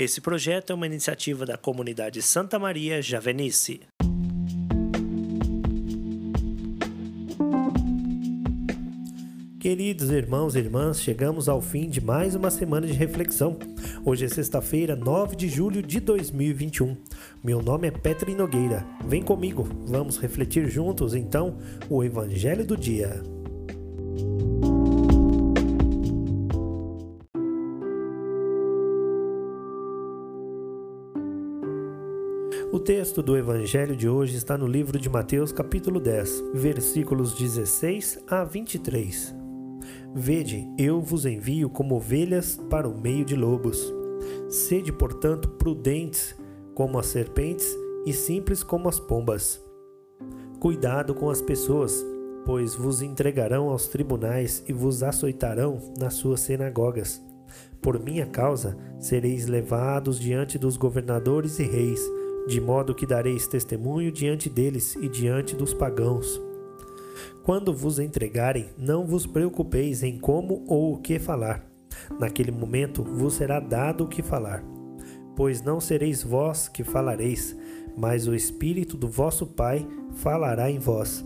Esse projeto é uma iniciativa da comunidade Santa Maria Javenice. Queridos irmãos e irmãs, chegamos ao fim de mais uma semana de reflexão. Hoje é sexta-feira, 9 de julho de 2021. Meu nome é Petri Nogueira. Vem comigo, vamos refletir juntos então o Evangelho do Dia. O texto do Evangelho de hoje está no livro de Mateus, capítulo 10, versículos 16 a 23. Vede, eu vos envio como ovelhas para o meio de lobos. Sede, portanto, prudentes como as serpentes e simples como as pombas. Cuidado com as pessoas, pois vos entregarão aos tribunais e vos açoitarão nas suas sinagogas. Por minha causa sereis levados diante dos governadores e reis, de modo que dareis testemunho diante deles e diante dos pagãos. Quando vos entregarem, não vos preocupeis em como ou o que falar. Naquele momento vos será dado o que falar. Pois não sereis vós que falareis, mas o Espírito do vosso Pai falará em vós.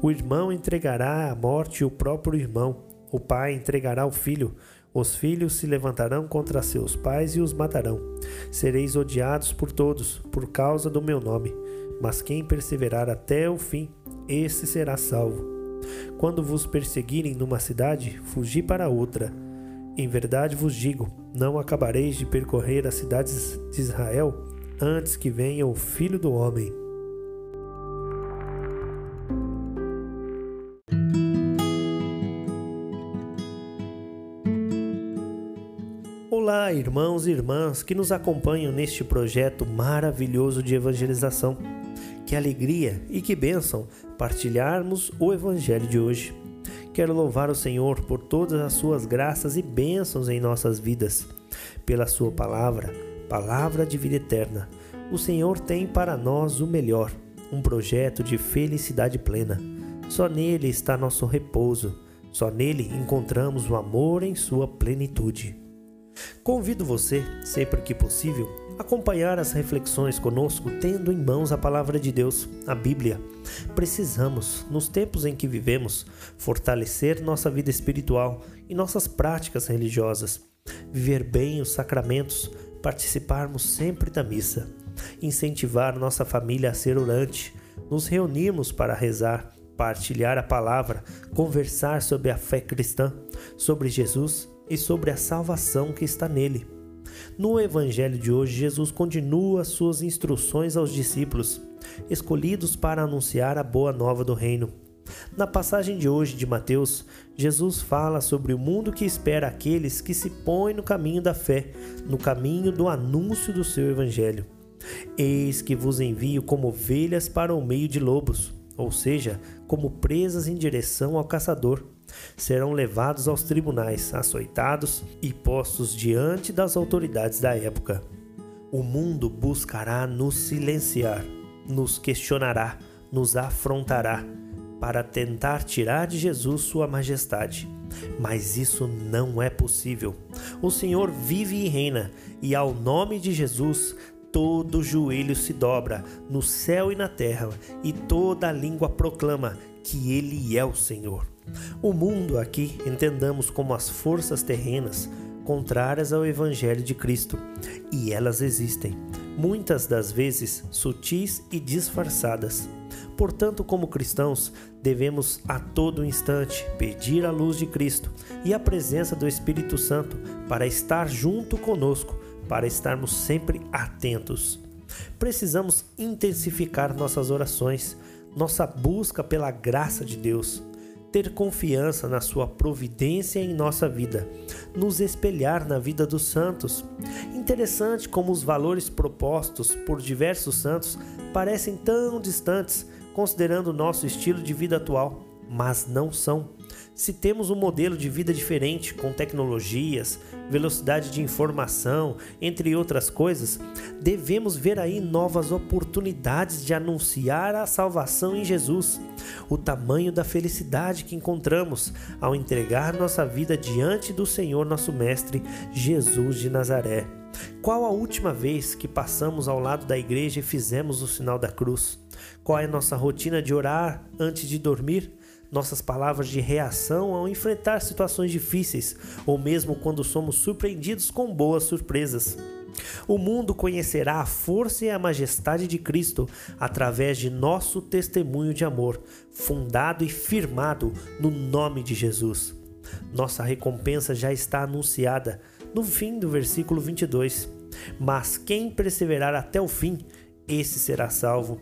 O irmão entregará à morte o próprio irmão, o pai entregará o filho, os filhos se levantarão contra seus pais e os matarão. Sereis odiados por todos, por causa do meu nome, mas quem perseverar até o fim, esse será salvo. Quando vos perseguirem numa cidade, fugi para outra. Em verdade vos digo: não acabareis de percorrer as cidades de Israel antes que venha o Filho do Homem. Olá, irmãos e irmãs que nos acompanham neste projeto maravilhoso de evangelização. Que alegria e que bênção partilharmos o Evangelho de hoje. Quero louvar o Senhor por todas as suas graças e bênçãos em nossas vidas, pela Sua palavra, palavra de vida eterna. O Senhor tem para nós o melhor, um projeto de felicidade plena. Só nele está nosso repouso, só nele encontramos o amor em sua plenitude. Convido você, sempre que possível, acompanhar as reflexões conosco, tendo em mãos a palavra de Deus, a Bíblia. Precisamos, nos tempos em que vivemos, fortalecer nossa vida espiritual e nossas práticas religiosas, viver bem os sacramentos, participarmos sempre da missa, incentivar nossa família a ser orante, nos reunirmos para rezar, partilhar a palavra, conversar sobre a fé cristã, sobre Jesus e sobre a salvação que está nele. No Evangelho de hoje, Jesus continua suas instruções aos discípulos, escolhidos para anunciar a boa nova do reino. Na passagem de hoje de Mateus, Jesus fala sobre o mundo que espera aqueles que se põem no caminho da fé, no caminho do anúncio do seu Evangelho. Eis que vos envio como ovelhas para o meio de lobos, ou seja, como presas em direção ao caçador serão levados aos tribunais, açoitados e postos diante das autoridades da época. O mundo buscará nos silenciar, nos questionará, nos afrontará, para tentar tirar de Jesus sua majestade. Mas isso não é possível. O Senhor vive e reina, e ao nome de Jesus todo joelho se dobra, no céu e na terra, e toda língua proclama que Ele é o Senhor. O mundo aqui entendamos como as forças terrenas contrárias ao Evangelho de Cristo, e elas existem, muitas das vezes sutis e disfarçadas. Portanto, como cristãos, devemos a todo instante pedir a luz de Cristo e a presença do Espírito Santo para estar junto conosco, para estarmos sempre atentos. Precisamos intensificar nossas orações, nossa busca pela graça de Deus ter confiança na Sua providência em nossa vida, nos espelhar na vida dos santos. Interessante como os valores propostos por diversos santos parecem tão distantes, considerando nosso estilo de vida atual, mas não são. Se temos um modelo de vida diferente, com tecnologias, velocidade de informação, entre outras coisas, devemos ver aí novas oportunidades de anunciar a salvação em Jesus. O tamanho da felicidade que encontramos ao entregar nossa vida diante do Senhor, nosso Mestre, Jesus de Nazaré. Qual a última vez que passamos ao lado da igreja e fizemos o sinal da cruz? Qual é a nossa rotina de orar antes de dormir? Nossas palavras de reação ao enfrentar situações difíceis ou mesmo quando somos surpreendidos com boas surpresas? O mundo conhecerá a força e a majestade de Cristo através de nosso testemunho de amor, fundado e firmado no nome de Jesus. Nossa recompensa já está anunciada no fim do versículo 22. Mas quem perseverar até o fim, esse será salvo.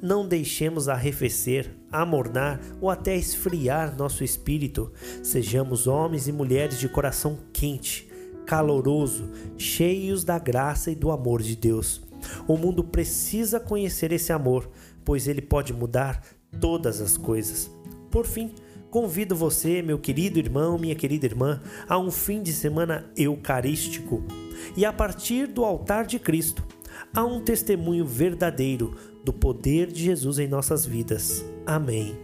Não deixemos arrefecer, amornar ou até esfriar nosso espírito. Sejamos homens e mulheres de coração quente, caloroso, cheios da graça e do amor de Deus. O mundo precisa conhecer esse amor, pois ele pode mudar todas as coisas. Por fim, convido você, meu querido irmão, minha querida irmã, a um fim de semana eucarístico e a partir do altar de Cristo, a um testemunho verdadeiro do poder de Jesus em nossas vidas. Amém.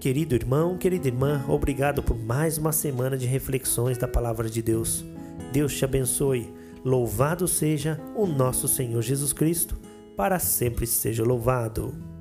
Querido irmão, querida irmã, obrigado por mais uma semana de reflexões da palavra de Deus. Deus te abençoe. Louvado seja o nosso Senhor Jesus Cristo, para sempre seja louvado.